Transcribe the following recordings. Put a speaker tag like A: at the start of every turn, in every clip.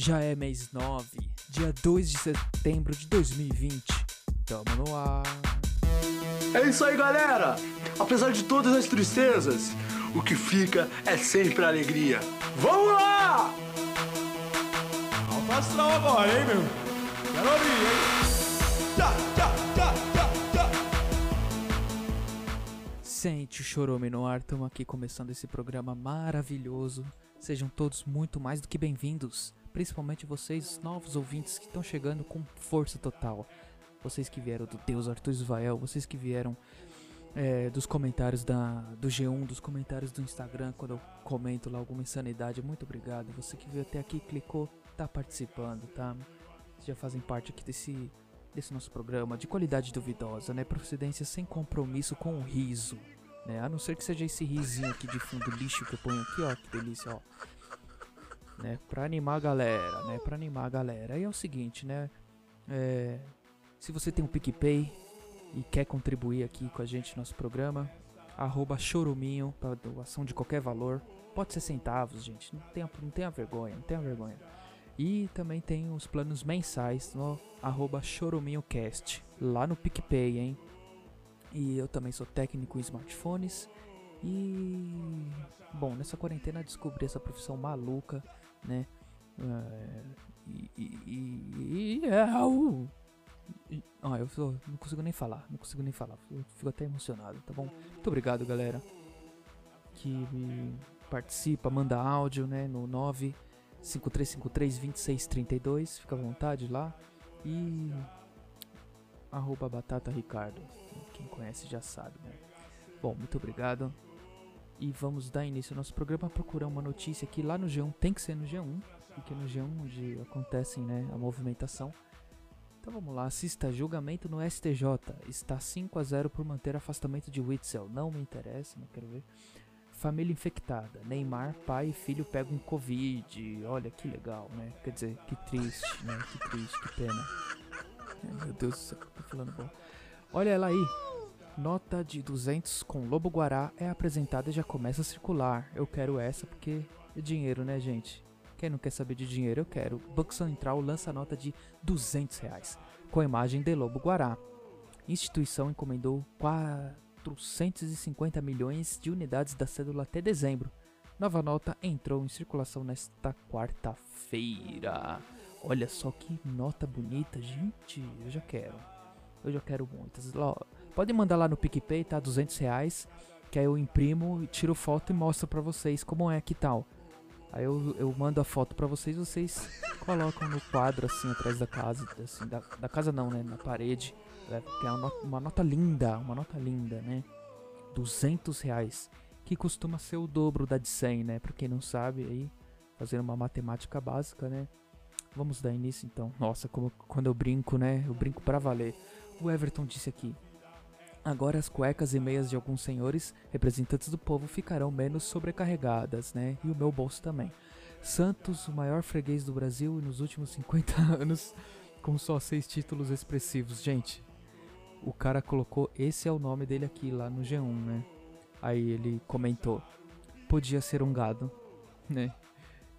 A: Já é mês 9, dia 2 de setembro de 2020. Tamo no ar.
B: É isso aí, galera! Apesar de todas as tristezas, o que fica é sempre a alegria. Vamos lá!
C: Alto astral agora, hein, meu? Quero ouvir, hein? Tchá, tchá, tchá, tchá, tchá.
A: Sente o chorume no ar, estamos aqui começando esse programa maravilhoso. Sejam todos muito mais do que bem-vindos, principalmente vocês, novos ouvintes que estão chegando com força total. Vocês que vieram do Deus Arthur Isvael, vocês que vieram é, dos comentários da, do G1, dos comentários do Instagram, quando eu comento lá alguma insanidade, muito obrigado. Você que veio até aqui, clicou, tá participando, tá? Vocês já fazem parte aqui desse, desse nosso programa de qualidade duvidosa, né? Procedência sem compromisso com o riso, né? A não ser que seja esse risinho aqui de fundo lixo que eu ponho aqui, ó, que delícia, ó. Né? Pra animar a galera, né? Pra animar a galera. Aí é o seguinte, né? É, se você tem um PicPay e quer contribuir aqui com a gente no nosso programa, arroba choruminho para doação de qualquer valor. Pode ser centavos, gente. Não tenha, não tenha vergonha, não tenha vergonha. E também tem os planos mensais no arroba choruminhocast, lá no PicPay, hein? E eu também sou técnico em smartphones. E bom, nessa quarentena descobri essa profissão maluca, né? É, e, e, e, é. E- Ó, eu sou- não consigo nem falar, não consigo nem falar, eu fico até emocionado, tá bom? Muito obrigado, galera, que participa, manda áudio, né, no 953532632, fica à vontade lá, e arroba batata ricardo, quem conhece já sabe, né? Bom, muito obrigado, e vamos dar início ao nosso programa, procurar uma notícia aqui lá no G1, tem que ser no G1, porque no G1 onde acontecem, né, a movimentação, então vamos lá, assista julgamento no STJ. Está 5 a 0 por manter afastamento de Witzel. Não me interessa, não quero ver. Família infectada. Neymar, pai e filho pegam Covid. Olha que legal, né? Quer dizer, que triste, né? Que triste, que pena. Meu Deus do céu, tô falando bom. Olha ela aí. Nota de 200 com Lobo Guará é apresentada e já começa a circular. Eu quero essa porque é dinheiro, né, gente? Quem não quer saber de dinheiro, eu quero. Banco Central lança nota de 200 reais, com a imagem de Lobo Guará. Instituição encomendou 450 milhões de unidades da cédula até dezembro. Nova nota entrou em circulação nesta quarta-feira. Olha só que nota bonita, gente. Eu já quero. Eu já quero muitas. Lá, Pode mandar lá no PicPay, tá? 200 reais. Que aí eu imprimo, tiro foto e mostro pra vocês como é que tal. Aí eu, eu mando a foto pra vocês, vocês colocam no quadro assim atrás da casa, assim, da, da casa não, né, na parede, né, que é uma nota, uma nota linda, uma nota linda, né, 200 reais, que costuma ser o dobro da de 100, né, pra quem não sabe aí, fazendo uma matemática básica, né, vamos dar início então, nossa, como, quando eu brinco, né, eu brinco pra valer, o Everton disse aqui, Agora as cuecas e meias de alguns senhores, representantes do povo, ficarão menos sobrecarregadas, né? E o meu bolso também. Santos, o maior freguês do Brasil nos últimos 50 anos, com só seis títulos expressivos. Gente, o cara colocou esse é o nome dele aqui lá no G1, né? Aí ele comentou: podia ser um gado, né?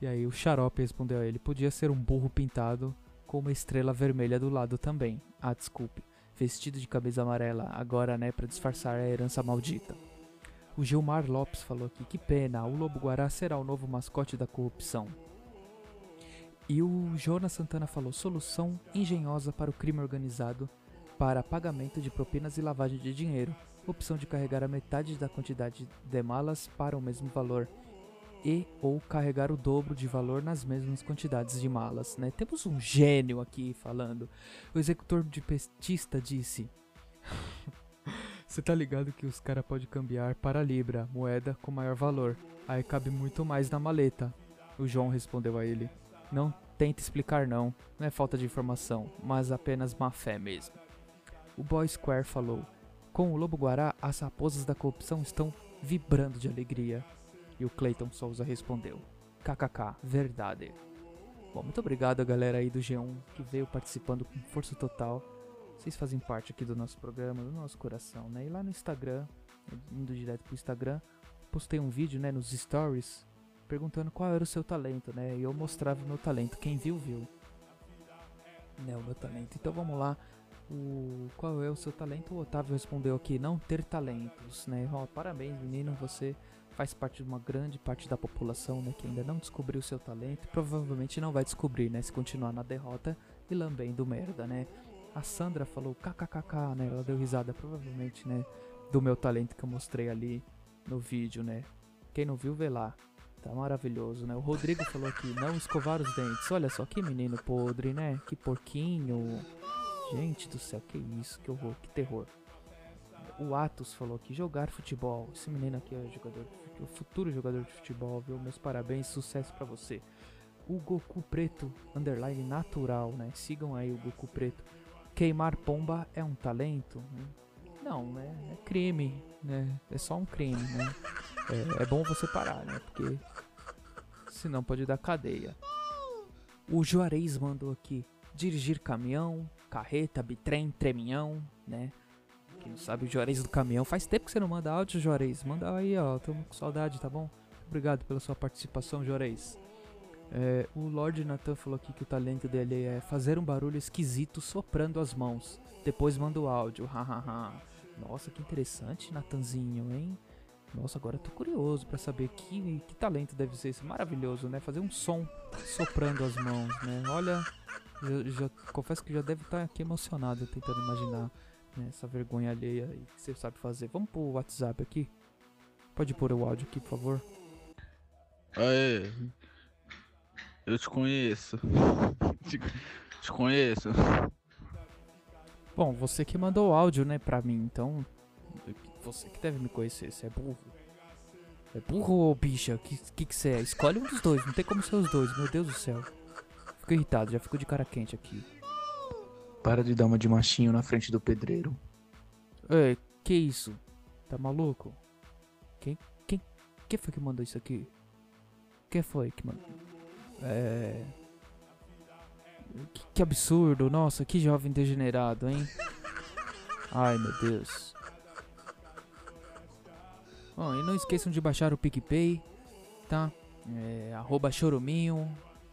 A: E aí o Xarope respondeu a ele: podia ser um burro pintado com uma estrela vermelha do lado também. Ah, desculpe vestido de camisa amarela, agora, né, para disfarçar a herança maldita. O Gilmar Lopes falou aqui: que pena, o Lobo Guará será o novo mascote da corrupção. E o Jonas Santana falou: solução engenhosa para o crime organizado para pagamento de propinas e lavagem de dinheiro. Opção de carregar a metade da quantidade de malas para o mesmo valor e ou carregar o dobro de valor nas mesmas quantidades de malas, né? Temos um gênio aqui falando. O executor de petista disse: Você tá ligado que os cara pode cambiar para libra, moeda com maior valor. Aí cabe muito mais na maleta. O João respondeu a ele: Não tenta explicar não, não é falta de informação, mas apenas má fé mesmo. O Boy Square falou: Com o Lobo Guará, as raposas da corrupção estão vibrando de alegria. E o Clayton Souza respondeu: KKK, verdade. Bom, muito obrigado a galera aí do G1 que veio participando com força total. Vocês fazem parte aqui do nosso programa, do nosso coração, né? E lá no Instagram, indo direto pro Instagram, postei um vídeo, né, nos stories, perguntando qual era o seu talento, né? E eu mostrava o meu talento. Quem viu, viu. Né, o meu talento. Então vamos lá. O, qual é o seu talento? O Otávio respondeu aqui, não ter talentos, né? Ó, parabéns, menino, você faz parte de uma grande parte da população, né, que ainda não descobriu o seu talento provavelmente não vai descobrir, né, se continuar na derrota e lambendo merda, né? A Sandra falou kkkk, né? Ela deu risada provavelmente, né, do meu talento que eu mostrei ali no vídeo, né? Quem não viu, vê lá. Tá maravilhoso, né? O Rodrigo falou aqui, não escovar os dentes. Olha só que menino podre, né? Que porquinho. Gente do céu, que isso, que horror, que terror. O Atos falou aqui, jogar futebol. Esse menino aqui é jogador, o futuro jogador de futebol, viu? Meus parabéns, sucesso para você. O Goku Preto, underline natural, né? Sigam aí o Goku Preto. Queimar pomba é um talento? Não, né? É crime, né? É só um crime, né? É, é bom você parar, né? Porque senão pode dar cadeia. O Juarez mandou aqui dirigir caminhão, carreta, bitrem, treminhão, né? Quem não sabe o Juarez do caminhão. Faz tempo que você não manda áudio, Juarez. Manda aí, ó. Tô com saudade, tá bom? Obrigado pela sua participação, Juarez. É, o Lord Nathan falou aqui que o talento dele é fazer um barulho esquisito soprando as mãos. Depois manda o áudio, hahaha. Nossa, que interessante, Natanzinho, hein? Nossa, agora eu tô curioso para saber que, que talento deve ser esse maravilhoso, né? Fazer um som soprando as mãos, né? Olha, já, já confesso que já deve estar tá aqui emocionado tentando imaginar né, essa vergonha alheia aí que você sabe fazer. Vamos pro WhatsApp aqui? Pode pôr o áudio aqui, por favor?
D: Aê, eu te conheço. Te, te conheço.
A: Bom, você que mandou o áudio, né, pra mim, então. Você que deve me conhecer, você é burro. É burro ou bicha? Que, que que você é? Escolhe um dos dois, não tem como ser os dois, meu Deus do céu. Fico irritado, já fico de cara quente aqui.
E: Para de dar uma de machinho na frente do pedreiro.
A: Ei, que isso? Tá maluco? Quem, quem, quem foi que mandou isso aqui? Quem foi que mandou? É... Que, que absurdo, nossa, que jovem degenerado, hein? Ai, meu Deus. Bom, e não esqueçam de baixar o PicPay, tá? É, arroba choruminho,